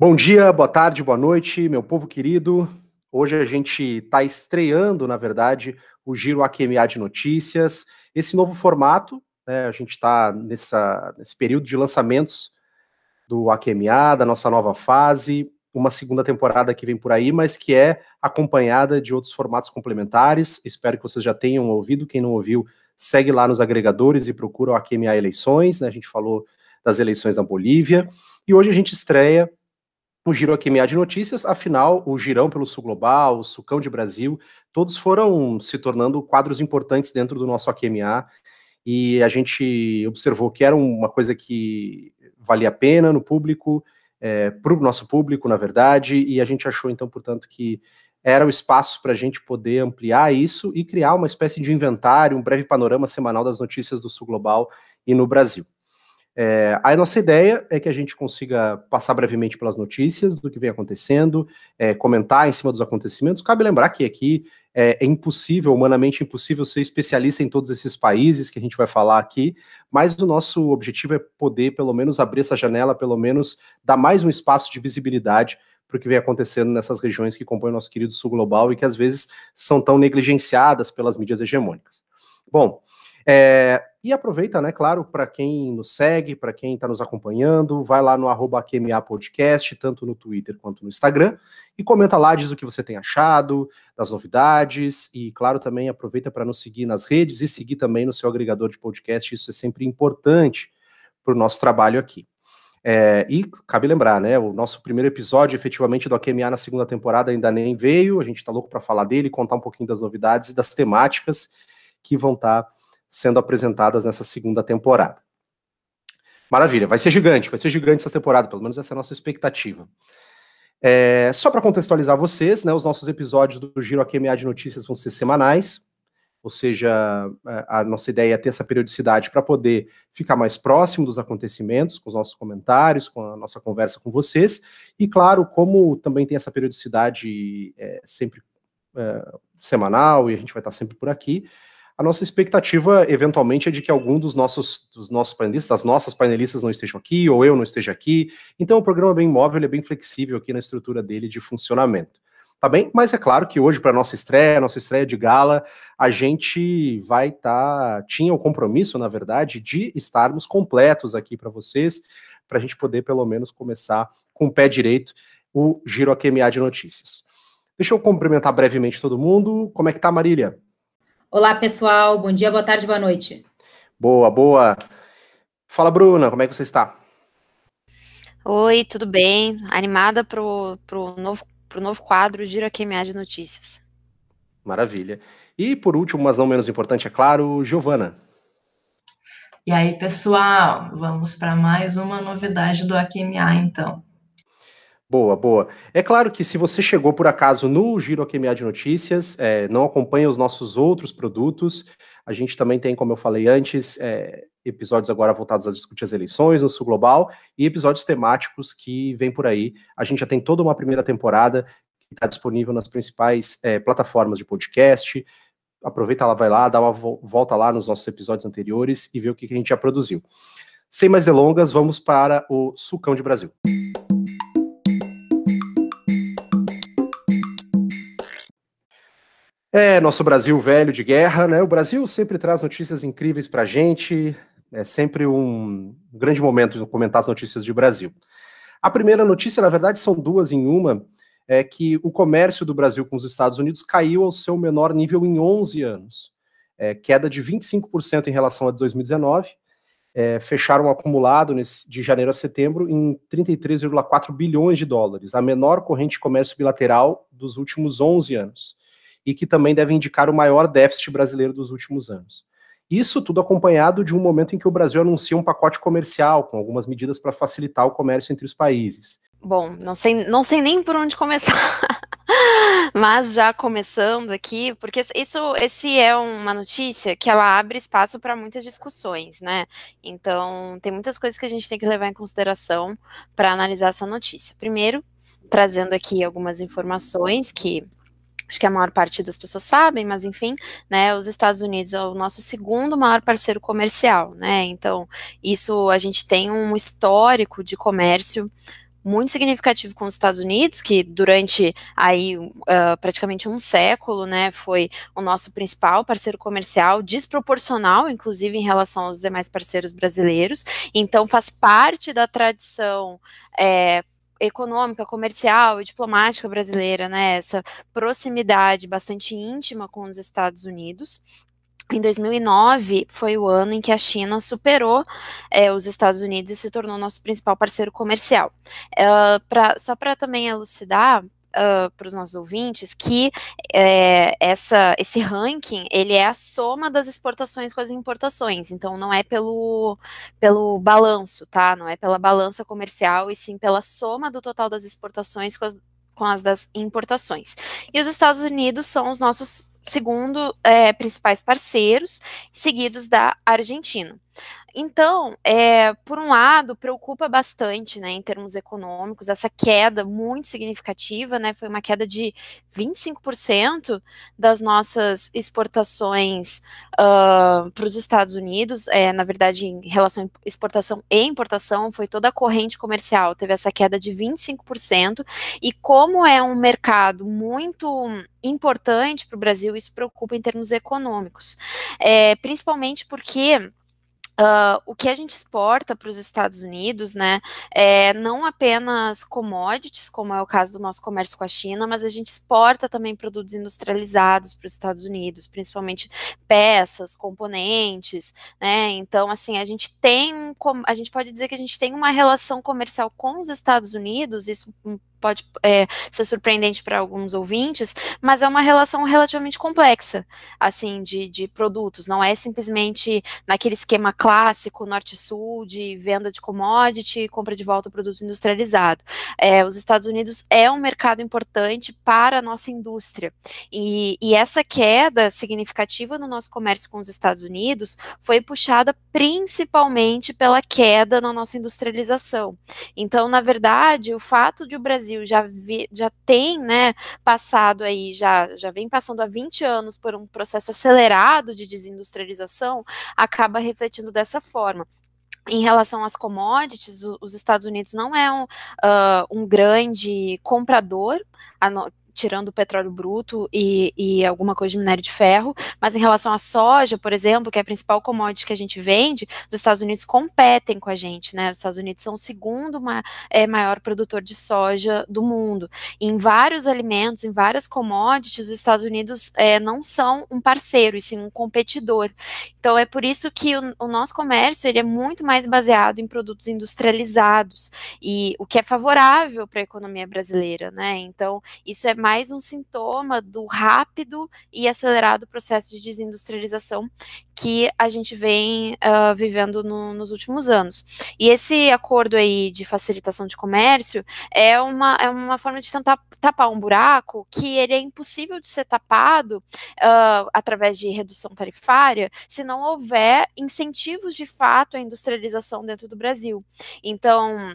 Bom dia, boa tarde, boa noite, meu povo querido. Hoje a gente está estreando, na verdade, o Giro AQMA de Notícias. Esse novo formato, né, a gente está nesse período de lançamentos do AQMA, da nossa nova fase, uma segunda temporada que vem por aí, mas que é acompanhada de outros formatos complementares. Espero que vocês já tenham ouvido. Quem não ouviu, segue lá nos agregadores e procura o AQMA Eleições. Né? A gente falou das eleições na Bolívia. E hoje a gente estreia o Giro AQMA de Notícias, afinal, o Girão pelo Sul Global, o Sucão de Brasil, todos foram se tornando quadros importantes dentro do nosso AQMA, e a gente observou que era uma coisa que valia a pena no público, é, para o nosso público, na verdade, e a gente achou, então, portanto, que era o espaço para a gente poder ampliar isso e criar uma espécie de inventário, um breve panorama semanal das notícias do Sul Global e no Brasil. É, a nossa ideia é que a gente consiga passar brevemente pelas notícias do que vem acontecendo, é, comentar em cima dos acontecimentos. Cabe lembrar que aqui é, é, impossível, humanamente impossível, ser especialista em todos esses países que a gente vai falar aqui, mas o nosso objetivo é poder, pelo menos, abrir essa janela, pelo menos, dar mais um espaço de visibilidade para o que vem acontecendo nessas regiões que compõem o nosso querido sul global e que às vezes são tão negligenciadas pelas mídias hegemônicas. Bom, é, e aproveita, né, claro, para quem nos segue, para quem está nos acompanhando, vai lá no arroba QMA Podcast, tanto no Twitter quanto no Instagram, e comenta lá, diz o que você tem achado, das novidades, e claro, também aproveita para nos seguir nas redes e seguir também no seu agregador de podcast, isso é sempre importante para o nosso trabalho aqui. É, e cabe lembrar, né? O nosso primeiro episódio, efetivamente, do AQMA na segunda temporada ainda nem veio. A gente está louco para falar dele, contar um pouquinho das novidades e das temáticas que vão estar tá sendo apresentadas nessa segunda temporada. Maravilha, vai ser gigante, vai ser gigante essa temporada, pelo menos essa é a nossa expectativa. É, só para contextualizar vocês, né, os nossos episódios do Giro AQMA de Notícias vão ser semanais, ou seja, é, a nossa ideia é ter essa periodicidade para poder ficar mais próximo dos acontecimentos, com os nossos comentários, com a nossa conversa com vocês, e claro, como também tem essa periodicidade é, sempre é, semanal, e a gente vai estar sempre por aqui, a nossa expectativa, eventualmente, é de que algum dos nossos, dos nossos painelistas, das nossas painelistas não estejam aqui, ou eu não esteja aqui. Então, o programa é bem móvel, ele é bem flexível aqui na estrutura dele de funcionamento. Tá bem? Mas é claro que hoje, para nossa estreia, nossa estreia de gala, a gente vai estar. Tá, tinha o compromisso, na verdade, de estarmos completos aqui para vocês, para a gente poder, pelo menos, começar com o pé direito o Giro AQMA de Notícias. Deixa eu cumprimentar brevemente todo mundo. Como é que tá, Marília? Olá, pessoal. Bom dia, boa tarde, boa noite. Boa, boa. Fala, Bruna, como é que você está? Oi, tudo bem? Animada para o novo, pro novo quadro Gira QMA de Notícias. Maravilha. E por último, mas não menos importante, é claro, Giovana. E aí, pessoal, vamos para mais uma novidade do AQMA, então. Boa, boa. É claro que se você chegou por acaso no Giro AQMA de Notícias, é, não acompanha os nossos outros produtos, a gente também tem, como eu falei antes, é, episódios agora voltados a discutir as eleições no Sul Global e episódios temáticos que vem por aí. A gente já tem toda uma primeira temporada que está disponível nas principais é, plataformas de podcast. Aproveita lá, vai lá, dá uma volta lá nos nossos episódios anteriores e vê o que, que a gente já produziu. Sem mais delongas, vamos para o Sucão de Brasil. É, nosso Brasil velho de guerra, né? O Brasil sempre traz notícias incríveis para a gente, é sempre um grande momento de comentar as notícias de Brasil. A primeira notícia, na verdade, são duas em uma, é que o comércio do Brasil com os Estados Unidos caiu ao seu menor nível em 11 anos. É, queda de 25% em relação a 2019, é, fecharam um acumulado nesse, de janeiro a setembro em 33,4 bilhões de dólares, a menor corrente de comércio bilateral dos últimos 11 anos e que também deve indicar o maior déficit brasileiro dos últimos anos. Isso tudo acompanhado de um momento em que o Brasil anuncia um pacote comercial com algumas medidas para facilitar o comércio entre os países. Bom, não sei, não sei nem por onde começar. Mas já começando aqui, porque isso esse é uma notícia que ela abre espaço para muitas discussões, né? Então, tem muitas coisas que a gente tem que levar em consideração para analisar essa notícia. Primeiro, trazendo aqui algumas informações que acho que a maior parte das pessoas sabem, mas enfim, né, os Estados Unidos é o nosso segundo maior parceiro comercial, né, então isso a gente tem um histórico de comércio muito significativo com os Estados Unidos, que durante aí uh, praticamente um século, né, foi o nosso principal parceiro comercial, desproporcional, inclusive em relação aos demais parceiros brasileiros. Então faz parte da tradição é, econômica, comercial e diplomática brasileira, né, essa proximidade bastante íntima com os Estados Unidos. Em 2009 foi o ano em que a China superou é, os Estados Unidos e se tornou nosso principal parceiro comercial. Uh, pra, só para também elucidar, uh, para os nossos ouvintes que é, essa, esse ranking ele é a soma das exportações com as importações, então não é pelo, pelo balanço, tá? Não é pela balança comercial, e sim pela soma do total das exportações com as, com as das importações. E os Estados Unidos são os nossos segundo é, principais parceiros, seguidos da Argentina. Então, é, por um lado, preocupa bastante, né, em termos econômicos, essa queda muito significativa, né, foi uma queda de 25% das nossas exportações uh, para os Estados Unidos, é, na verdade, em relação a exportação e importação, foi toda a corrente comercial, teve essa queda de 25%, e como é um mercado muito importante para o Brasil, isso preocupa em termos econômicos, é, principalmente porque Uh, o que a gente exporta para os Estados Unidos, né, é não apenas commodities, como é o caso do nosso comércio com a China, mas a gente exporta também produtos industrializados para os Estados Unidos, principalmente peças, componentes, né, então, assim, a gente tem, a gente pode dizer que a gente tem uma relação comercial com os Estados Unidos, isso pode é, ser surpreendente para alguns ouvintes, mas é uma relação relativamente complexa, assim, de, de produtos, não é simplesmente naquele esquema clássico, norte-sul, de venda de commodity e compra de volta o produto industrializado. É, os Estados Unidos é um mercado importante para a nossa indústria, e, e essa queda significativa no nosso comércio com os Estados Unidos foi puxada principalmente pela queda na nossa industrialização. Então, na verdade, o fato de o Brasil Brasil já, vi, já tem, né, passado aí, já, já vem passando há 20 anos por um processo acelerado de desindustrialização, acaba refletindo dessa forma. Em relação às commodities, os Estados Unidos não é um, uh, um grande comprador, tirando o petróleo bruto e, e, alguma coisa de minério de ferro, mas em relação à soja, por exemplo, que é a principal commodity que a gente vende, os Estados Unidos competem com a gente, né? Os Estados Unidos são o segundo ma é, maior produtor de soja do mundo. E em vários alimentos, em várias commodities, os Estados Unidos é, não são um parceiro, e sim um competidor. Então é por isso que o, o nosso comércio ele é muito mais baseado em produtos industrializados e o que é favorável para a economia brasileira, né? Então isso é mais mais um sintoma do rápido e acelerado processo de desindustrialização que a gente vem uh, vivendo no, nos últimos anos. E esse acordo aí de facilitação de comércio é uma, é uma forma de tentar tapar um buraco que ele é impossível de ser tapado uh, através de redução tarifária se não houver incentivos de fato à industrialização dentro do Brasil. Então,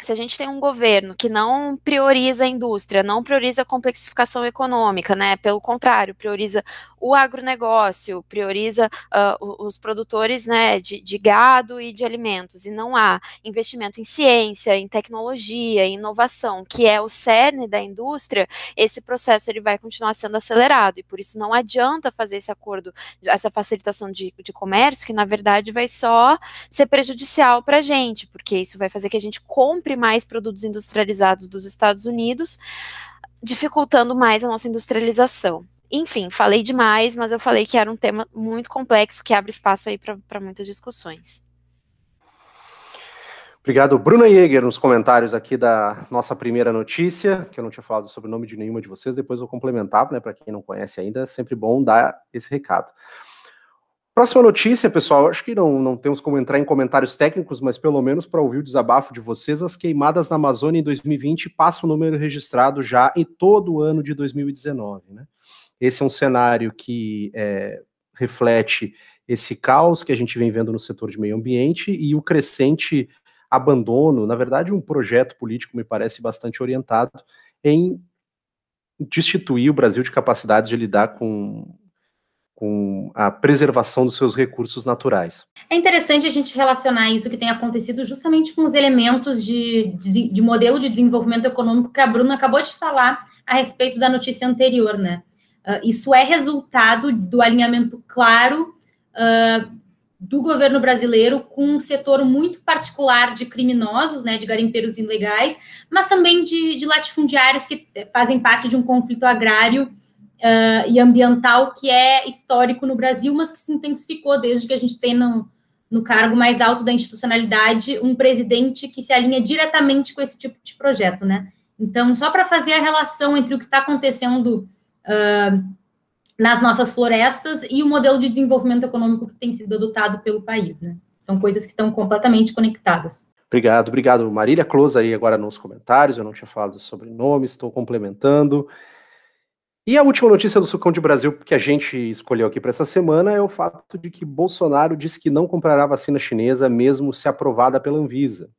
se a gente tem um governo que não prioriza a indústria, não prioriza a complexificação econômica, né? Pelo contrário, prioriza o agronegócio, prioriza uh, os produtores né, de, de, gado e de alimentos, e não há investimento em ciência, em tecnologia, em inovação, que é o cerne da indústria, esse processo ele vai continuar sendo acelerado, e por isso não adianta fazer esse acordo, essa facilitação de, de comércio, que na verdade vai só ser prejudicial para a gente, porque isso vai fazer que a gente compre compre mais produtos industrializados dos Estados Unidos, dificultando mais a nossa industrialização. Enfim, falei demais, mas eu falei que era um tema muito complexo que abre espaço aí para muitas discussões. Obrigado, Bruna Jäger, nos comentários aqui da nossa primeira notícia, que eu não tinha falado sobre o nome de nenhuma de vocês, depois vou complementar, né, para quem não conhece ainda, é sempre bom dar esse recado. Próxima notícia, pessoal. Acho que não, não temos como entrar em comentários técnicos, mas pelo menos para ouvir o desabafo de vocês, as queimadas na Amazônia em 2020 passam o número registrado já em todo o ano de 2019. Né? Esse é um cenário que é, reflete esse caos que a gente vem vendo no setor de meio ambiente e o crescente abandono, na verdade, um projeto político me parece bastante orientado em destituir o Brasil de capacidade de lidar com com a preservação dos seus recursos naturais. É interessante a gente relacionar isso que tem acontecido justamente com os elementos de, de, de modelo de desenvolvimento econômico que a Bruna acabou de falar a respeito da notícia anterior, né? Uh, isso é resultado do alinhamento claro uh, do governo brasileiro com um setor muito particular de criminosos, né, de garimpeiros ilegais, mas também de, de latifundiários que fazem parte de um conflito agrário uh, e ambiental que é histórico no Brasil, mas que se intensificou desde que a gente tem no, no cargo mais alto da institucionalidade um presidente que se alinha diretamente com esse tipo de projeto, né? Então, só para fazer a relação entre o que está acontecendo uh, nas nossas florestas e o modelo de desenvolvimento econômico que tem sido adotado pelo país, né? São coisas que estão completamente conectadas. Obrigado, obrigado. Marília Close aí agora nos comentários, eu não tinha falado sobre nomes, estou complementando. E a última notícia do Sucão de Brasil que a gente escolheu aqui para essa semana é o fato de que Bolsonaro disse que não comprará vacina chinesa mesmo se aprovada pela Anvisa.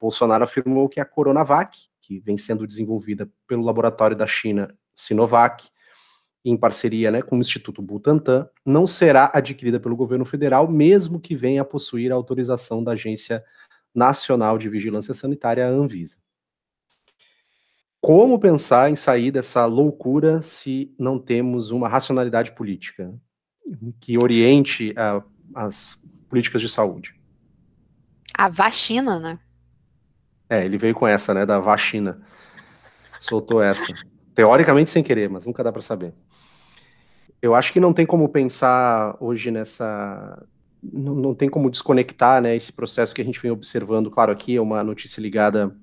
Bolsonaro afirmou que a Coronavac, que vem sendo desenvolvida pelo laboratório da China Sinovac, em parceria né, com o Instituto Butantan, não será adquirida pelo governo federal, mesmo que venha a possuir a autorização da Agência Nacional de Vigilância Sanitária, a Anvisa. Como pensar em sair dessa loucura se não temos uma racionalidade política que oriente a, as políticas de saúde? A vacina, né? É, ele veio com essa, né, da vacina. Soltou essa. Teoricamente sem querer, mas nunca dá para saber. Eu acho que não tem como pensar hoje nessa. Não, não tem como desconectar né, esse processo que a gente vem observando. Claro, aqui é uma notícia ligada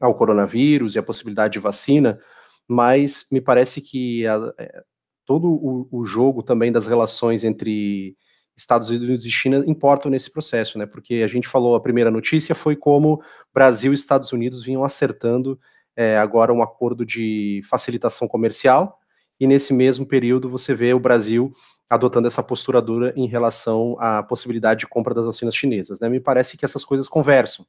ao coronavírus e a possibilidade de vacina, mas me parece que a, é, todo o, o, jogo também das relações entre Estados Unidos e China importam nesse processo, né? Porque a gente falou, a primeira notícia foi como Brasil e Estados Unidos vinham acertando é, agora um acordo de facilitação comercial, e nesse mesmo período você vê o Brasil adotando essa postura dura em relação à possibilidade de compra das vacinas chinesas. Né? Me parece que essas coisas conversam,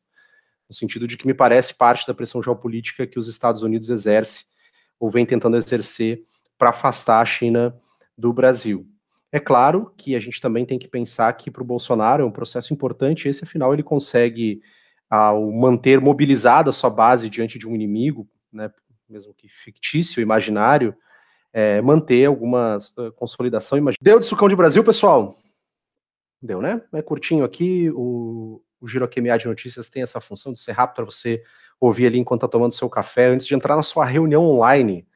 no sentido de que me parece parte da pressão geopolítica que os Estados Unidos exerce ou vem tentando exercer para afastar a China do Brasil. É claro que a gente também tem que pensar que para o Bolsonaro é um processo importante, esse afinal ele consegue, ao manter mobilizada a sua base diante de um inimigo, né, mesmo que fictício, imaginário, é, manter alguma uh, consolidação. Deu de sucão de Brasil, pessoal? Deu, né? É curtinho aqui. O, o Giro QMA de Notícias tem essa função de ser rápido para você ouvir ali enquanto está tomando seu café, antes de entrar na sua reunião online.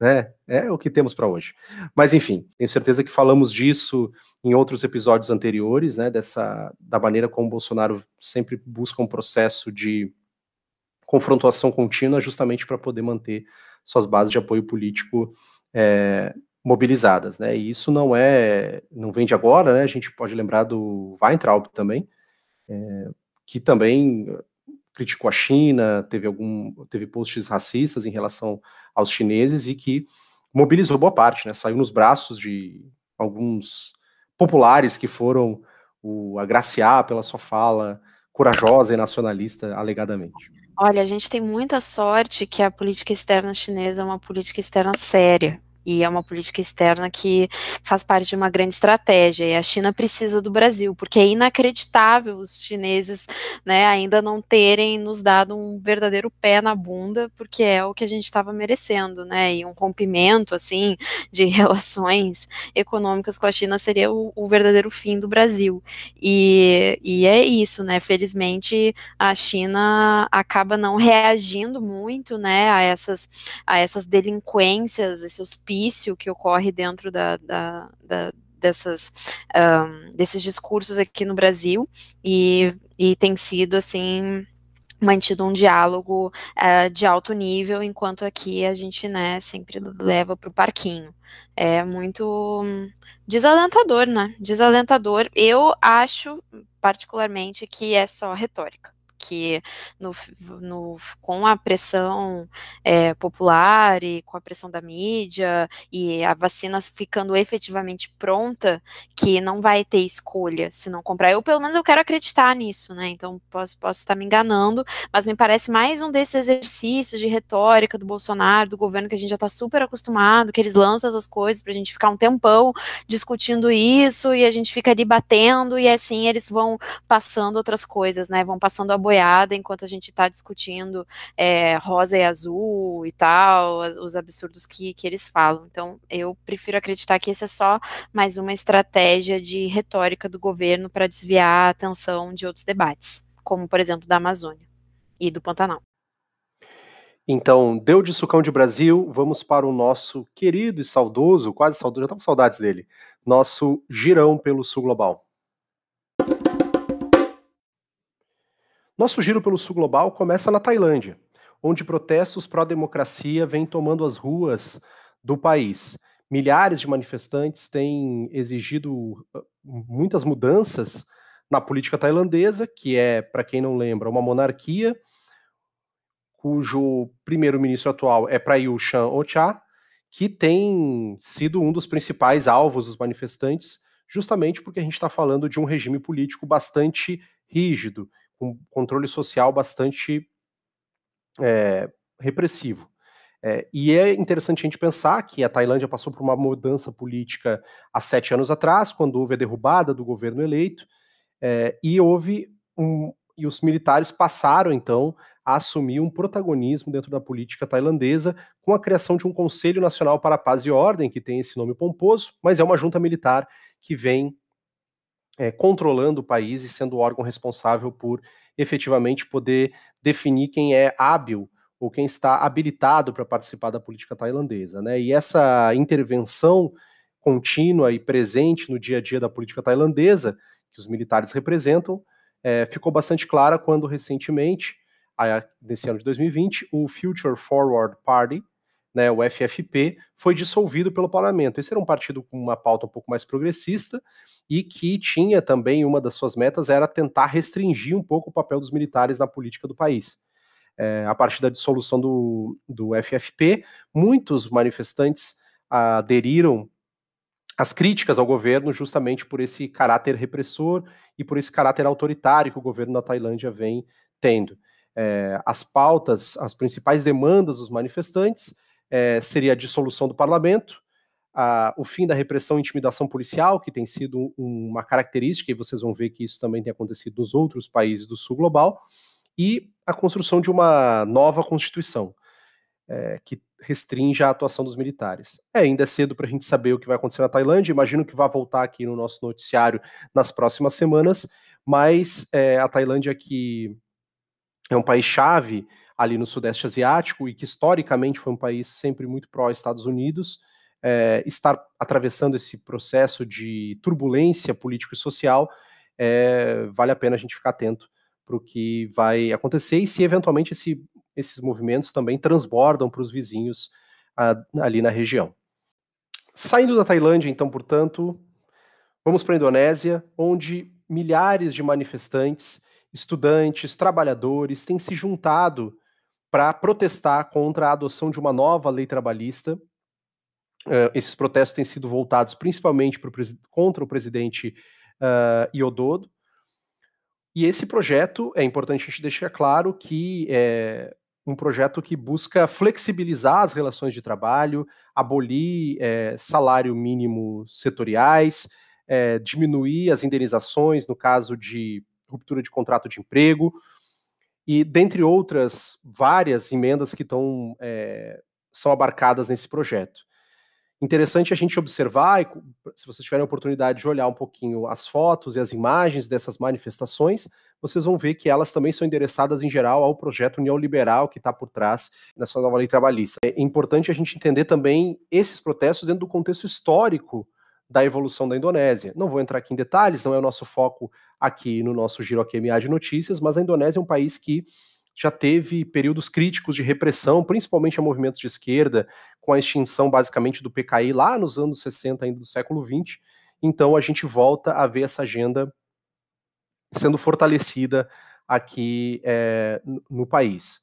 Né? É o que temos para hoje. Mas enfim, tenho certeza que falamos disso em outros episódios anteriores, né? Dessa da maneira como o Bolsonaro sempre busca um processo de confrontação contínua, justamente para poder manter suas bases de apoio político é, mobilizadas, né? E isso não é, não vem de agora, né? A gente pode lembrar do Weintraub também, é, que também criticou a China, teve algum, teve posts racistas em relação aos chineses e que mobilizou boa parte, né? Saiu nos braços de alguns populares que foram o agraciar pela sua fala corajosa e nacionalista, alegadamente. Olha, a gente tem muita sorte que a política externa chinesa é uma política externa séria e é uma política externa que faz parte de uma grande estratégia, e a China precisa do Brasil, porque é inacreditável os chineses né, ainda não terem nos dado um verdadeiro pé na bunda, porque é o que a gente estava merecendo, né, e um rompimento, assim, de relações econômicas com a China seria o, o verdadeiro fim do Brasil, e, e é isso, né, felizmente a China acaba não reagindo muito, né, a essas, a essas delinquências, esses hospício que ocorre dentro da, da, da dessas, um, desses discursos aqui no Brasil e, e tem sido assim mantido um diálogo uh, de alto nível, enquanto aqui a gente, né, sempre leva para o parquinho. É muito desalentador, né? Desalentador. Eu acho, particularmente, que é só retórica que no, no, com a pressão é, popular e com a pressão da mídia e a vacina ficando efetivamente pronta, que não vai ter escolha se não comprar. Eu, pelo menos, eu quero acreditar nisso, né? Então, posso, posso estar me enganando, mas me parece mais um desses exercícios de retórica do Bolsonaro, do governo, que a gente já está super acostumado, que eles lançam essas coisas para a gente ficar um tempão discutindo isso e a gente fica ali batendo e assim eles vão passando outras coisas, né? Vão passando a enquanto a gente está discutindo é, rosa e azul e tal, os absurdos que, que eles falam. Então, eu prefiro acreditar que esse é só mais uma estratégia de retórica do governo para desviar a atenção de outros debates, como, por exemplo, da Amazônia e do Pantanal. Então, deu de sucão de Brasil, vamos para o nosso querido e saudoso, quase saudoso, já estava com saudades dele, nosso girão pelo Sul Global. Nosso giro pelo Sul Global começa na Tailândia, onde protestos pró-democracia vêm tomando as ruas do país. Milhares de manifestantes têm exigido uh, muitas mudanças na política tailandesa, que é, para quem não lembra, uma monarquia cujo primeiro-ministro atual é Prayut Chan-o-cha, que tem sido um dos principais alvos dos manifestantes, justamente porque a gente está falando de um regime político bastante rígido, com controle social bastante é, repressivo. É, e é interessante a gente pensar que a Tailândia passou por uma mudança política há sete anos atrás, quando houve a derrubada do governo eleito, é, e houve um, e os militares passaram então a assumir um protagonismo dentro da política tailandesa com a criação de um Conselho Nacional para a Paz e Ordem, que tem esse nome pomposo, mas é uma junta militar que vem é, controlando o país e sendo o órgão responsável por efetivamente poder definir quem é hábil ou quem está habilitado para participar da política tailandesa. Né? E essa intervenção contínua e presente no dia a dia da política tailandesa, que os militares representam, é, ficou bastante clara quando recentemente nesse ano de 2020, o Future Forward Party, né, o FFP, foi dissolvido pelo parlamento. Esse era um partido com uma pauta um pouco mais progressista e que tinha também uma das suas metas era tentar restringir um pouco o papel dos militares na política do país. É, a partir da dissolução do, do FFP, muitos manifestantes aderiram às críticas ao governo justamente por esse caráter repressor e por esse caráter autoritário que o governo da Tailândia vem tendo é, as pautas, as principais demandas dos manifestantes é, seria a dissolução do parlamento, a, o fim da repressão e intimidação policial, que tem sido um, uma característica, e vocês vão ver que isso também tem acontecido nos outros países do sul global, e a construção de uma nova constituição, é, que restringe a atuação dos militares. É, ainda é cedo para a gente saber o que vai acontecer na Tailândia, imagino que vai voltar aqui no nosso noticiário nas próximas semanas, mas é, a Tailândia que é um país chave ali no Sudeste Asiático e que historicamente foi um país sempre muito pró-Estados Unidos, é, estar atravessando esse processo de turbulência político e social, é, vale a pena a gente ficar atento para o que vai acontecer e se eventualmente esse, esses movimentos também transbordam para os vizinhos a, ali na região. Saindo da Tailândia, então, portanto, vamos para a Indonésia, onde milhares de manifestantes estudantes, trabalhadores têm se juntado para protestar contra a adoção de uma nova lei trabalhista. Uh, esses protestos têm sido voltados principalmente pro, contra o presidente uh, Iododo. E esse projeto, é importante a gente deixar claro que é um projeto que busca flexibilizar as relações de trabalho, abolir é, salário mínimo setoriais, é, diminuir as indenizações no caso de ruptura de contrato de emprego, e dentre outras várias emendas que estão é, são abarcadas nesse projeto. Interessante a gente observar, se vocês tiverem a oportunidade de olhar um pouquinho as fotos e as imagens dessas manifestações, vocês vão ver que elas também são endereçadas em geral ao projeto neoliberal que está por trás dessa nova lei trabalhista. É importante a gente entender também esses protestos dentro do contexto histórico da evolução da Indonésia. Não vou entrar aqui em detalhes, não é o nosso foco aqui no nosso Giro AQMA de notícias, mas a Indonésia é um país que já teve períodos críticos de repressão, principalmente a movimentos de esquerda, com a extinção basicamente do PKI lá nos anos 60 ainda do século 20. Então a gente volta a ver essa agenda sendo fortalecida aqui é, no país.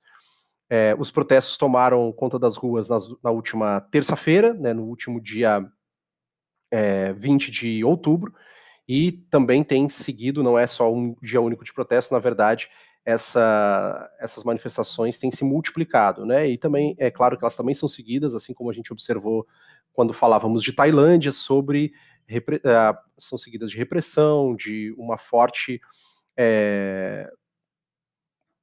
É, os protestos tomaram conta das ruas nas, na última terça-feira, né, no último dia é, 20 de outubro, e também tem seguido, não é só um dia único de protesto, na verdade, essa, essas manifestações têm se multiplicado, né? E também é claro que elas também são seguidas, assim como a gente observou quando falávamos de Tailândia, sobre uh, são seguidas de repressão, de uma forte é,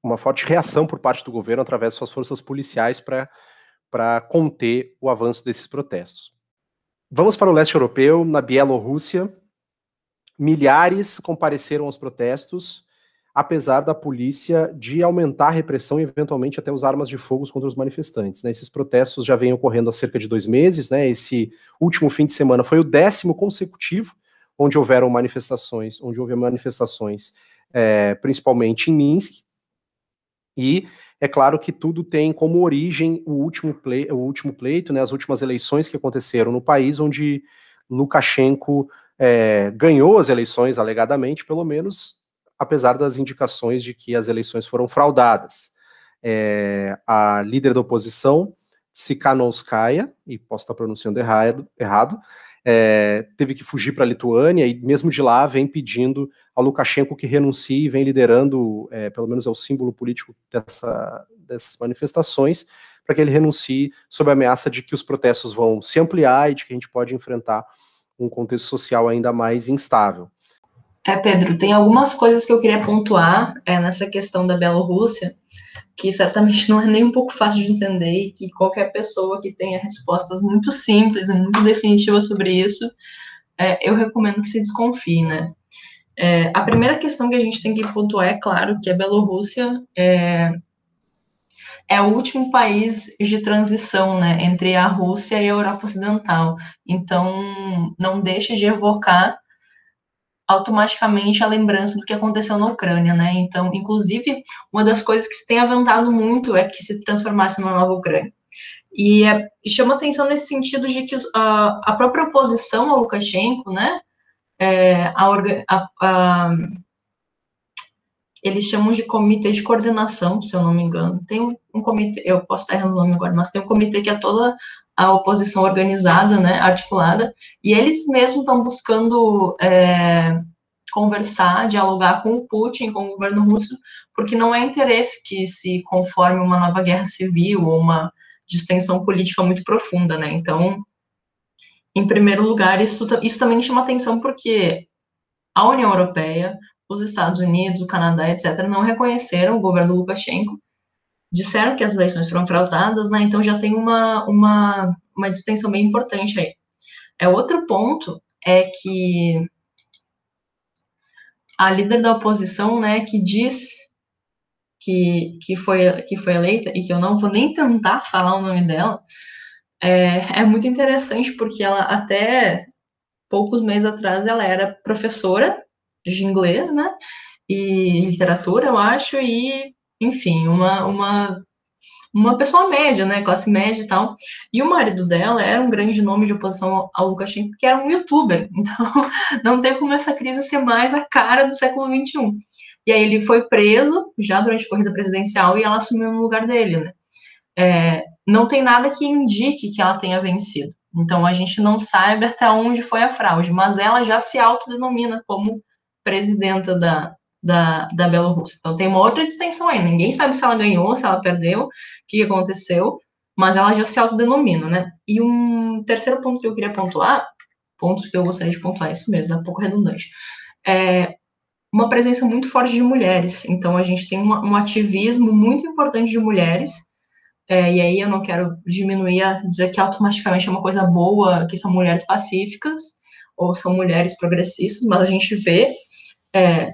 uma forte reação por parte do governo através de suas forças policiais para conter o avanço desses protestos. Vamos para o leste europeu, na Bielorrússia. Milhares compareceram aos protestos, apesar da polícia de aumentar a repressão e eventualmente até usar armas de fogo contra os manifestantes. Né? Esses protestos já vêm ocorrendo há cerca de dois meses. Né? Esse último fim de semana foi o décimo consecutivo onde houveram manifestações, onde houve manifestações, é, principalmente em Minsk, e é claro que tudo tem como origem o último, play, o último pleito, né, as últimas eleições que aconteceram no país, onde Lukashenko é, ganhou as eleições, alegadamente, pelo menos, apesar das indicações de que as eleições foram fraudadas. É, a líder da oposição, Tsikhanouskaya, e posso estar pronunciando errado, errado é, teve que fugir para a Lituânia e mesmo de lá vem pedindo ao Lukashenko que renuncie e vem liderando, é, pelo menos é o símbolo político dessa, dessas manifestações, para que ele renuncie sob a ameaça de que os protestos vão se ampliar e de que a gente pode enfrentar um contexto social ainda mais instável. É, Pedro, tem algumas coisas que eu queria pontuar é, nessa questão da Bielorrússia, que certamente não é nem um pouco fácil de entender e que qualquer pessoa que tenha respostas muito simples e muito definitivas sobre isso, é, eu recomendo que se desconfie, né? É, a primeira questão que a gente tem que pontuar é, claro, que a Bielorrússia é, é o último país de transição, né, entre a Rússia e a Europa Ocidental. Então, não deixe de evocar automaticamente a lembrança do que aconteceu na Ucrânia, né? Então, inclusive, uma das coisas que se tem aventado muito é que se transformasse numa nova Ucrânia. E, é, chama atenção nesse sentido de que os, a, a, própria oposição ao Lukashenko, né, é, a, a, a, eles chamam de comitê de coordenação, se eu não me engano. Tem um, um comitê, eu posso estar errando o nome agora, mas tem um comitê que é toda a oposição organizada, né, articulada, e eles mesmos estão buscando é, conversar, dialogar com o Putin, com o governo russo, porque não é interesse que se conforme uma nova guerra civil ou uma distensão política muito profunda, né? Então, em primeiro lugar, isso, isso também chama atenção porque a União Europeia, os Estados Unidos, o Canadá, etc., não reconheceram o governo Lukashenko disseram que as eleições foram fraudadas, né? Então já tem uma, uma, uma distensão bem importante aí. É outro ponto é que a líder da oposição, né, que diz que, que, foi, que foi eleita, e que eu não vou nem tentar falar o nome dela, é, é muito interessante, porque ela até poucos meses atrás ela era professora de inglês, né, e literatura, eu acho, e enfim, uma, uma, uma pessoa média, né, classe média e tal. E o marido dela era um grande nome de oposição ao Lukashenko, que era um youtuber. Então, não tem como essa crise ser mais a cara do século XXI. E aí ele foi preso, já durante a corrida presidencial, e ela assumiu no lugar dele, né. É, não tem nada que indique que ela tenha vencido. Então, a gente não sabe até onde foi a fraude, mas ela já se autodenomina como presidenta da, da, da Bielorrússia. Então tem uma outra distinção aí. Ninguém sabe se ela ganhou, se ela perdeu, o que aconteceu, mas ela já se autodenomina, né? E um terceiro ponto que eu queria pontuar, ponto que eu gostaria de pontuar, isso mesmo, é um pouco redundante, é uma presença muito forte de mulheres. Então a gente tem uma, um ativismo muito importante de mulheres. É, e aí eu não quero diminuir a dizer que automaticamente é uma coisa boa, que são mulheres pacíficas ou são mulheres progressistas, mas a gente vê é,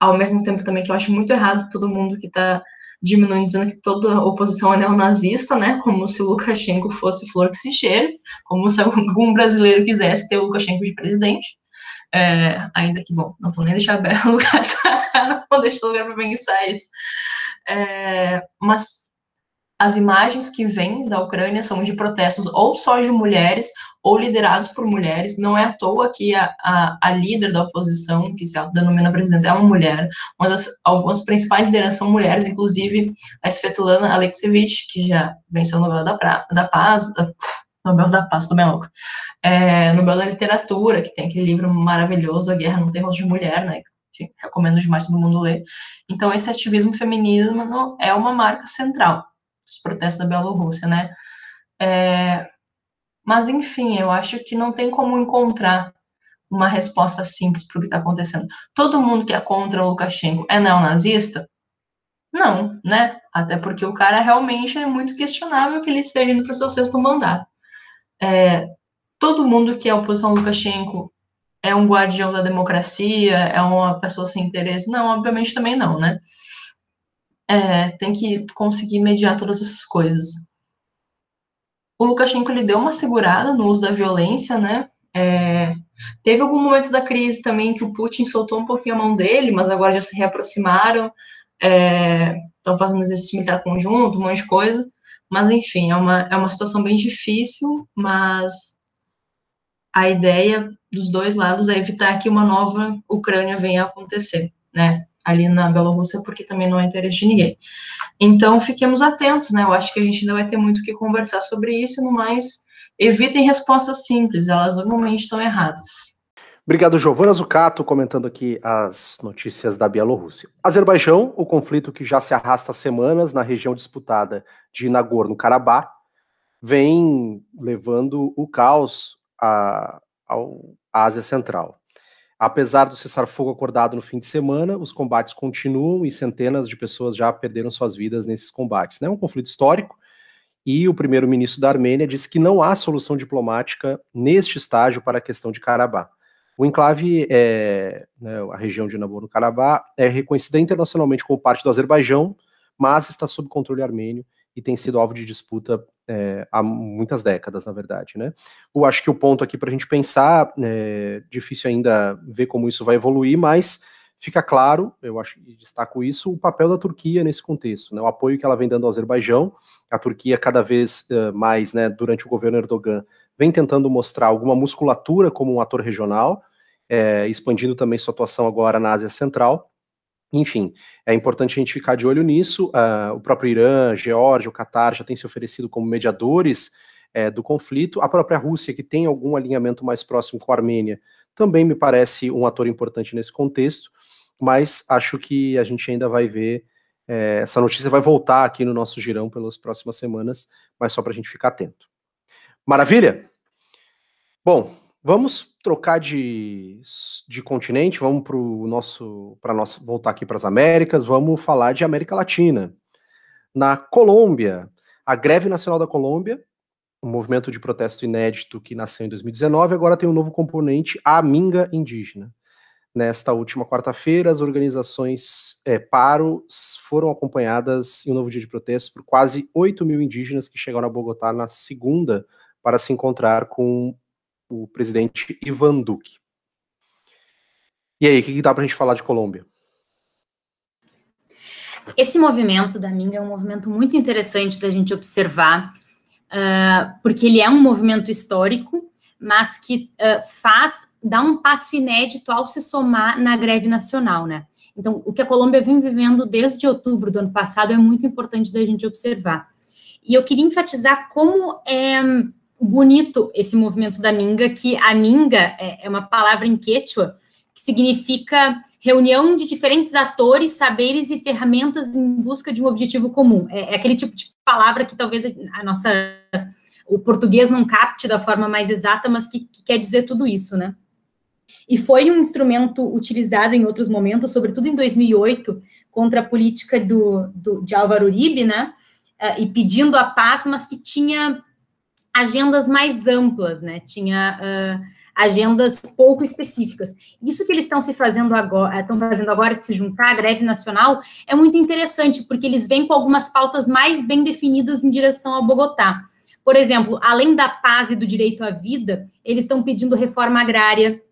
ao mesmo tempo também que eu acho muito errado todo mundo que está diminuindo, dizendo que toda oposição é neonazista, né, como se o Lukashenko fosse flor que se cheire, como se algum brasileiro quisesse ter o Lukashenko de presidente, é, ainda que, bom, não vou nem deixar lugar, não vou deixar lugar para pensar isso, é, mas as imagens que vêm da Ucrânia são de protestos ou só de mulheres ou liderados por mulheres. Não é à toa que a, a, a líder da oposição, que se denomina presidente, é uma mulher. Uma das algumas principais lideranças são mulheres, inclusive a Svetlana Alexievich, que já venceu o Nobel da, pra, da Paz, Nobel da Paz, tô bem louca. É, Nobel da Literatura, que tem aquele livro maravilhoso, A Guerra Não Tem Rosto de Mulher, né? Que recomendo demais todo mundo ler. Então, esse ativismo feminino é uma marca central dos protestos da Bielorrússia, né? É, mas, enfim, eu acho que não tem como encontrar uma resposta simples para o que está acontecendo. Todo mundo que é contra o Lukashenko é neonazista? Não, né? Até porque o cara realmente é muito questionável que ele esteja indo para o seu sexto mandato. É, todo mundo que é oposição ao Lukashenko é um guardião da democracia, é uma pessoa sem interesse? Não, obviamente também não, né? É, tem que conseguir mediar todas essas coisas. O Lukashenko ele deu uma segurada no uso da violência, né? É, teve algum momento da crise também que o Putin soltou um pouquinho a mão dele, mas agora já se reaproximaram, estão é, fazendo exercício militar conjunto, um monte de coisa. Mas, enfim, é uma, é uma situação bem difícil, mas a ideia dos dois lados é evitar que uma nova Ucrânia venha a acontecer, né? Ali na Bielorrússia, porque também não é interesse de ninguém. Então, fiquemos atentos, né? Eu acho que a gente ainda vai ter muito que conversar sobre isso, no mais, evitem respostas simples, elas normalmente estão erradas. Obrigado, Giovana Zucato, comentando aqui as notícias da Bielorrússia. Azerbaijão, o conflito que já se arrasta há semanas na região disputada de Nagorno-Karabakh, vem levando o caos à, à Ásia Central. Apesar do cessar-fogo acordado no fim de semana, os combates continuam e centenas de pessoas já perderam suas vidas nesses combates. É né? um conflito histórico e o primeiro-ministro da Armênia disse que não há solução diplomática neste estágio para a questão de Karabakh. O enclave, é, né, a região de Nagorno-Karabakh, é reconhecida internacionalmente como parte do Azerbaijão, mas está sob controle armênio e tem sido alvo de disputa é, há muitas décadas, na verdade, né? Eu acho que o ponto aqui para a gente pensar, é difícil ainda ver como isso vai evoluir, mas fica claro, eu acho e destaco isso, o papel da Turquia nesse contexto, né? O apoio que ela vem dando ao Azerbaijão, a Turquia cada vez uh, mais, né, durante o governo Erdogan, vem tentando mostrar alguma musculatura como um ator regional, é, expandindo também sua atuação agora na Ásia Central, enfim, é importante a gente ficar de olho nisso. Uh, o próprio Irã, Geórgia, o Catar já têm se oferecido como mediadores é, do conflito. A própria Rússia, que tem algum alinhamento mais próximo com a Armênia, também me parece um ator importante nesse contexto. Mas acho que a gente ainda vai ver. É, essa notícia vai voltar aqui no nosso girão pelas próximas semanas, mas só para a gente ficar atento. Maravilha? Bom, Vamos trocar de, de continente, vamos para o nosso, para nós voltar aqui para as Américas, vamos falar de América Latina. Na Colômbia, a greve nacional da Colômbia, um movimento de protesto inédito que nasceu em 2019, agora tem um novo componente, a Minga Indígena. Nesta última quarta-feira, as organizações é, Paro foram acompanhadas em um novo dia de protesto por quase 8 mil indígenas que chegaram a Bogotá na segunda para se encontrar com o presidente Ivan Duque. E aí, o que, dá para a gente falar de Colômbia? Esse movimento da Minga é um movimento muito interessante da gente observar, uh, porque ele é um movimento histórico, mas que uh, faz, dá um passo inédito ao se somar na greve nacional, né? Então, o que a Colômbia vem vivendo desde outubro do ano passado é muito importante da gente observar. E eu queria enfatizar como é bonito esse movimento da Minga, que a Minga é, é uma palavra em quechua que significa reunião de diferentes atores, saberes e ferramentas em busca de um objetivo comum. É, é, aquele tipo de palavra que talvez a nossa o português não capte da forma mais exata, mas que, que quer dizer tudo isso, né? E foi um instrumento utilizado em outros momentos, sobretudo em 2008, contra a política do, do de Álvaro Uribe, né? Uh, e pedindo a paz, mas que tinha agendas mais amplas, né? Tinha uh, agendas pouco específicas. Isso que eles estão se fazendo agora, estão fazendo agora de se juntar à greve nacional é muito interessante, porque eles vêm com algumas pautas mais bem definidas em direção a Bogotá. Por exemplo, além da paz e do direito à vida, eles estão pedindo reforma agrária,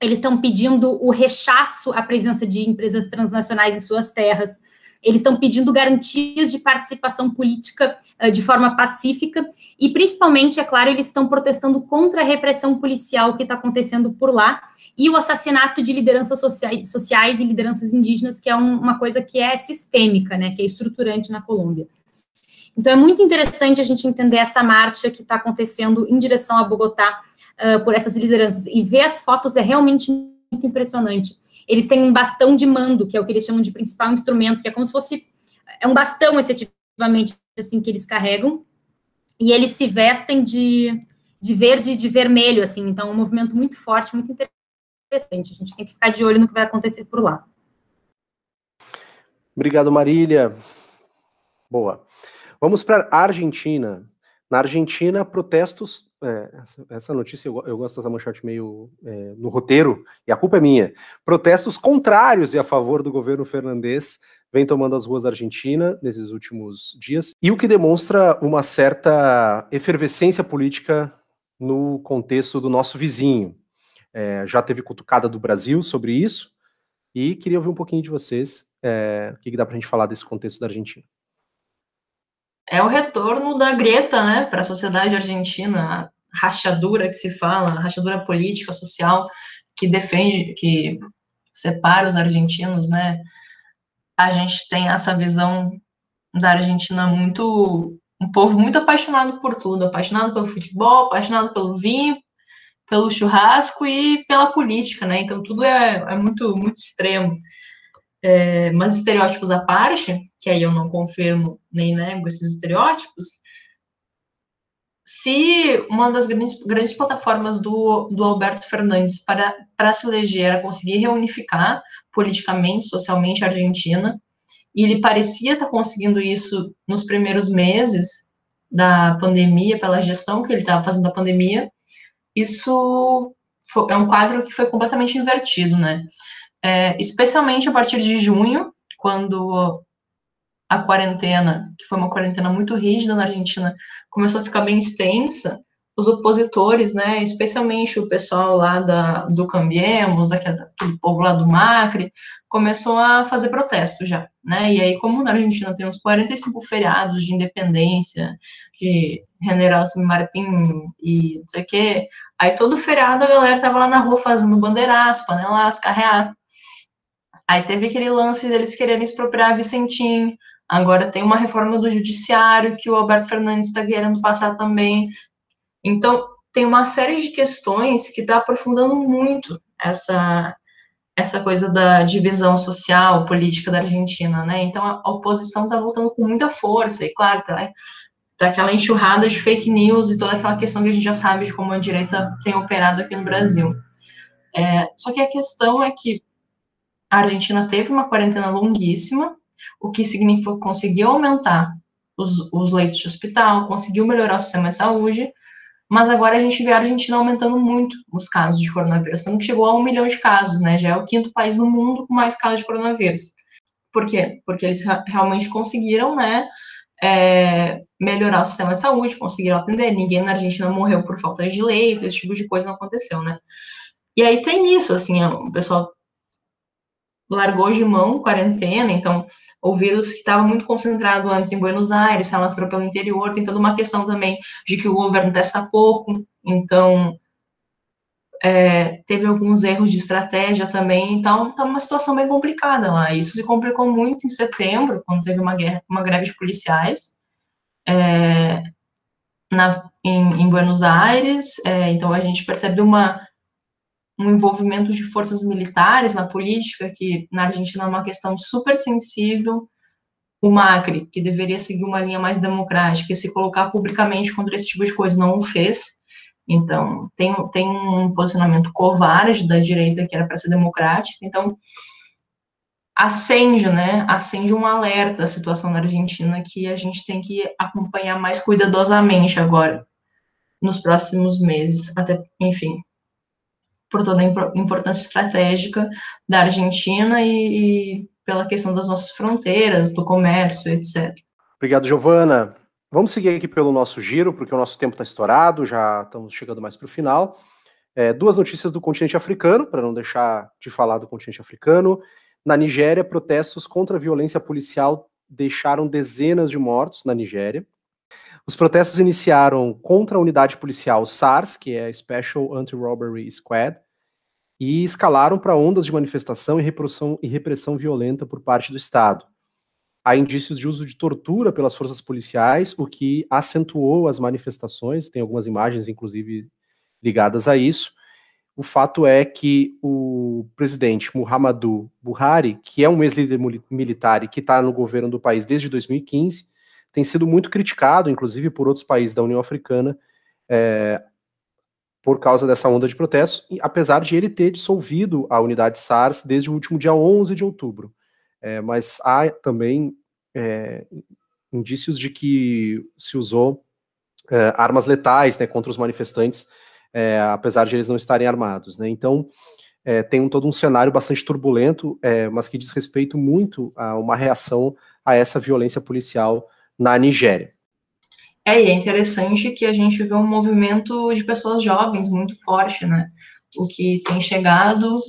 eles estão pedindo o rechaço à presença de empresas transnacionais em suas terras, eles estão pedindo garantias de participação política uh, de forma pacífica e, principalmente, é claro, eles estão protestando contra a repressão policial que está acontecendo por lá e o assassinato de lideranças sociais, sociais e lideranças indígenas, que é um, uma coisa que é sistêmica, né, que é estruturante na Colômbia. Então, é muito interessante a gente entender essa marcha que está acontecendo em direção a Bogotá uh, por essas lideranças. E ver as fotos é realmente muito impressionante. Eles têm um bastão de mando, que é o que eles chamam de principal instrumento, que é como se fosse é um bastão, efetivamente, assim, que eles carregam. E eles se vestem de, de verde e de vermelho, assim. Então, é um movimento muito forte, muito interessante. A gente tem que ficar de olho no que vai acontecer por lá. Obrigado, Marília. Boa. Vamos para a Argentina. Na Argentina, protestos. É, essa, essa, notícia eu, eu, gosto dessa manchete meio é, no roteiro, e a culpa é minha. Protestos contrários e a favor do governo Fernandes vem tomando as ruas da Argentina nesses últimos dias, e o que demonstra uma certa efervescência política no contexto do nosso vizinho. É, já teve cutucada do Brasil sobre isso, e queria ouvir um pouquinho de vocês é, o que, que dá para a gente falar desse contexto da Argentina é o retorno da Greta, né, para a sociedade argentina, a rachadura que se fala, a rachadura política, social, que defende, que separa os argentinos, né, a gente tem essa visão da Argentina muito, um povo muito apaixonado por tudo, apaixonado pelo futebol, apaixonado pelo vinho, pelo churrasco e pela política, né, então tudo é, é muito, muito extremo. É, mas estereótipos à parte, que aí eu não confirmo nem nego esses estereótipos, se uma das grandes, grandes plataformas do, do Alberto Fernandes para, para se eleger era conseguir reunificar politicamente, socialmente a Argentina, e ele parecia estar conseguindo isso nos primeiros meses da pandemia, pela gestão que ele estava fazendo da pandemia, isso foi, é um quadro que foi completamente invertido, né? É, especialmente a partir de junho, quando a quarentena, que foi uma quarentena muito rígida na Argentina, começou a ficar bem extensa, os opositores, né, especialmente o pessoal lá da, do Cambiemos, aquele, aquele povo lá do Macri, começou a fazer protesto já, né, e aí como na Argentina tem uns 45 feriados de independência, de General San Martín e não sei o quê, aí todo feriado a galera tava lá na rua fazendo bandeiraço, panelaço, carreata, Aí teve aquele lance deles quererem expropriar Vicentim. Agora tem uma reforma do judiciário que o Alberto Fernandes está querendo passar também. Então, tem uma série de questões que está aprofundando muito essa essa coisa da divisão social, política da Argentina, né? Então, a oposição está voltando com muita força. E, claro, tá, tá aquela enxurrada de fake news e toda aquela questão que a gente já sabe de como a direita tem operado aqui no Brasil. É, só que a questão é que a Argentina teve uma quarentena longuíssima, o que significa que conseguiu aumentar os, os leitos de hospital, conseguiu melhorar o sistema de saúde, mas agora a gente vê a Argentina aumentando muito os casos de coronavírus, tanto que chegou a um milhão de casos, né? Já é o quinto país no mundo com mais casos de coronavírus. Por quê? Porque eles realmente conseguiram, né, é, melhorar o sistema de saúde, conseguiram atender. Ninguém na Argentina morreu por falta de leito, esse tipo de coisa não aconteceu, né? E aí tem isso, assim, o pessoal largou de mão quarentena, então o vírus que estava muito concentrado antes em Buenos Aires, se alastrou pelo interior, tem toda uma questão também de que o governo testa pouco, então é, teve alguns erros de estratégia também, então está uma situação bem complicada lá. Isso se complicou muito em setembro, quando teve uma guerra, uma greve de policiais é, na, em, em, Buenos Aires, é, então a gente percebe uma um envolvimento de forças militares na política, que na Argentina é uma questão super sensível. O Macri, que deveria seguir uma linha mais democrática e se colocar publicamente contra esse tipo de coisa, não o fez. Então, tem, tem um posicionamento covarde da direita que era para ser democrática. Então, acende, né? Acende um alerta a situação na Argentina que a gente tem que acompanhar mais cuidadosamente agora, nos próximos meses, até, enfim, por toda a importância estratégica da Argentina e, e pela questão das nossas fronteiras, do comércio, etc. Obrigado, Giovana. Vamos seguir aqui pelo nosso giro, porque o nosso tempo está estourado, já estamos chegando mais para o final. É, duas notícias do continente africano, para não deixar de falar do continente africano. Na Nigéria, protestos contra a violência policial deixaram dezenas de mortos na Nigéria. Os protestos iniciaram contra a unidade policial SARS, que é a Special Anti-Robbery Squad, e escalaram para ondas de manifestação e repressão, e repressão violenta por parte do Estado. Há indícios de uso de tortura pelas forças policiais, o que acentuou as manifestações, tem algumas imagens, inclusive, ligadas a isso. O fato é que o presidente Muhammadu Buhari, que é um ex-líder militar e que está no governo do país desde 2015, tem sido muito criticado, inclusive por outros países da União Africana, é, por causa dessa onda de protestos, apesar de ele ter dissolvido a unidade SARS desde o último dia 11 de outubro. É, mas há também é, indícios de que se usou é, armas letais né, contra os manifestantes, é, apesar de eles não estarem armados. Né? Então, é, tem um, todo um cenário bastante turbulento, é, mas que diz respeito muito a uma reação a essa violência policial na Nigéria. É, e é interessante que a gente vê um movimento de pessoas jovens muito forte, né? O que tem chegado,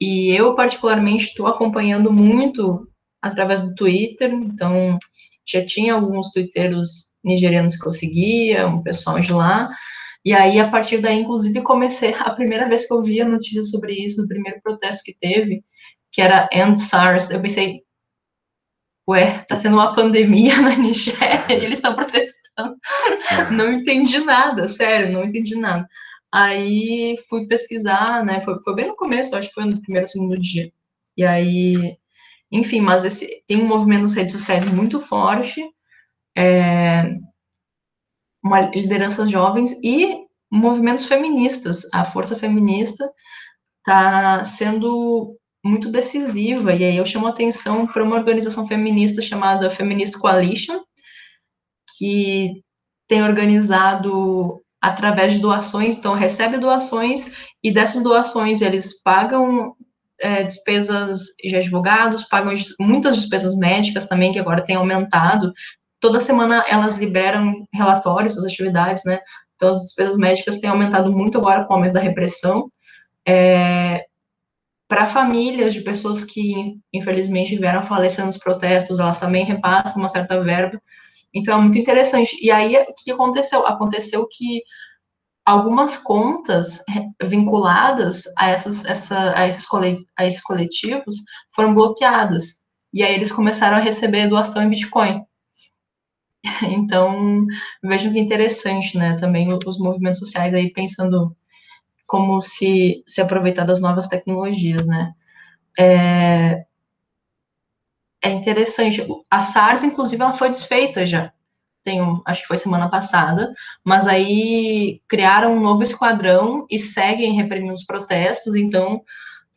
e eu particularmente estou acompanhando muito através do Twitter, então já tinha alguns twitteiros nigerianos que eu seguia, um pessoal de lá, e aí a partir daí, inclusive, comecei, a primeira vez que eu vi a notícia sobre isso, no primeiro protesto que teve, que era End SARS, eu pensei, ué, tá tendo uma pandemia na Nigéria e eles estão protestando. É. Não entendi nada, sério, não entendi nada. Aí fui pesquisar, né? Foi, foi bem no começo, acho que foi no primeiro ou segundo dia. E aí, enfim, mas esse, tem um movimento nas redes sociais muito forte, é, uma lideranças jovens e movimentos feministas. A força feminista está sendo muito decisiva, e aí eu chamo atenção para uma organização feminista chamada Feminist Coalition, que tem organizado através de doações, então recebe doações, e dessas doações eles pagam é, despesas de advogados, pagam muitas despesas médicas também, que agora tem aumentado. Toda semana elas liberam relatórios das atividades, né? Então as despesas médicas têm aumentado muito agora com o aumento da repressão. É, para famílias de pessoas que, infelizmente, vieram a falecer nos protestos, elas também repassam uma certa verba. Então, é muito interessante. E aí, o que aconteceu? Aconteceu que algumas contas vinculadas a, essas, essa, a, esses, a esses coletivos foram bloqueadas. E aí, eles começaram a receber doação em Bitcoin. Então, vejam que interessante, né? Também os movimentos sociais aí pensando como se, se aproveitar das novas tecnologias, né? É, é interessante. A SARS, inclusive, ela foi desfeita já. Tem um, acho que foi semana passada, mas aí criaram um novo esquadrão e seguem reprimindo os protestos, então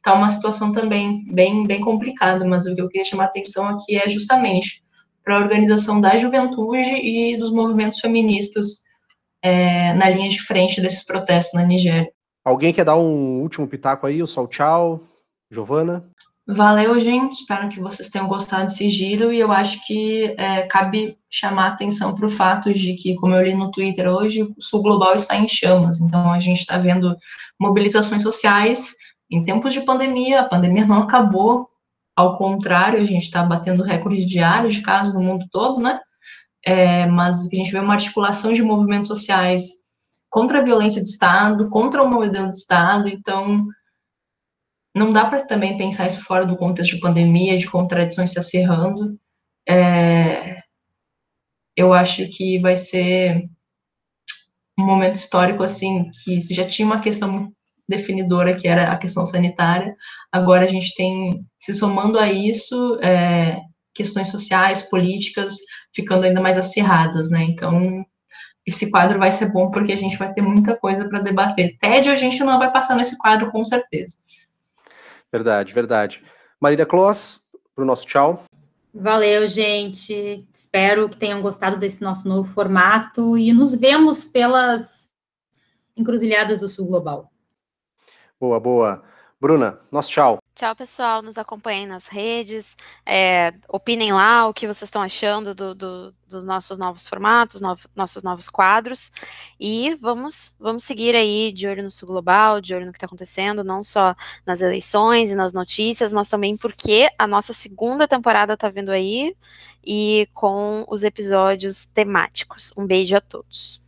tá uma situação também bem, bem complicada, mas o que eu queria chamar a atenção aqui é justamente para a organização da juventude e dos movimentos feministas é, na linha de frente desses protestos na Nigéria. Alguém quer dar um último pitaco aí? O sol tchau. Giovana? Valeu, gente. Espero que vocês tenham gostado desse giro e eu acho que é, cabe chamar atenção para o fato de que, como eu li no Twitter hoje, o Sul Global está em chamas. Então, a gente está vendo mobilizações sociais em tempos de pandemia. A pandemia não acabou. Ao contrário, a gente está batendo recordes diários de casos no mundo todo, né? É, mas a gente vê uma articulação de movimentos sociais contra a violência de Estado, contra o modelo de Estado, então não dá para também pensar isso fora do contexto de pandemia, de contradições se acerrando. É, eu acho que vai ser um momento histórico assim que se já tinha uma questão definidora que era a questão sanitária, agora a gente tem se somando a isso é, questões sociais, políticas ficando ainda mais acirradas, né? Então esse quadro vai ser bom porque a gente vai ter muita coisa para debater. Tédio a gente não vai passar nesse quadro com certeza. Verdade, verdade. Marília Clós, para o nosso tchau. Valeu, gente. Espero que tenham gostado desse nosso novo formato e nos vemos pelas encruzilhadas do Sul Global. Boa, boa. Bruna, nosso tchau. Tchau, pessoal. Nos acompanhem nas redes. É, opinem lá o que vocês estão achando do, do, dos nossos novos formatos, no, nossos novos quadros. E vamos, vamos seguir aí de olho no Sul Global, de olho no que está acontecendo, não só nas eleições e nas notícias, mas também porque a nossa segunda temporada está vindo aí e com os episódios temáticos. Um beijo a todos.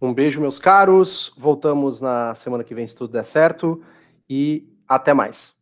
Um beijo, meus caros. Voltamos na semana que vem, se tudo der certo. E até mais.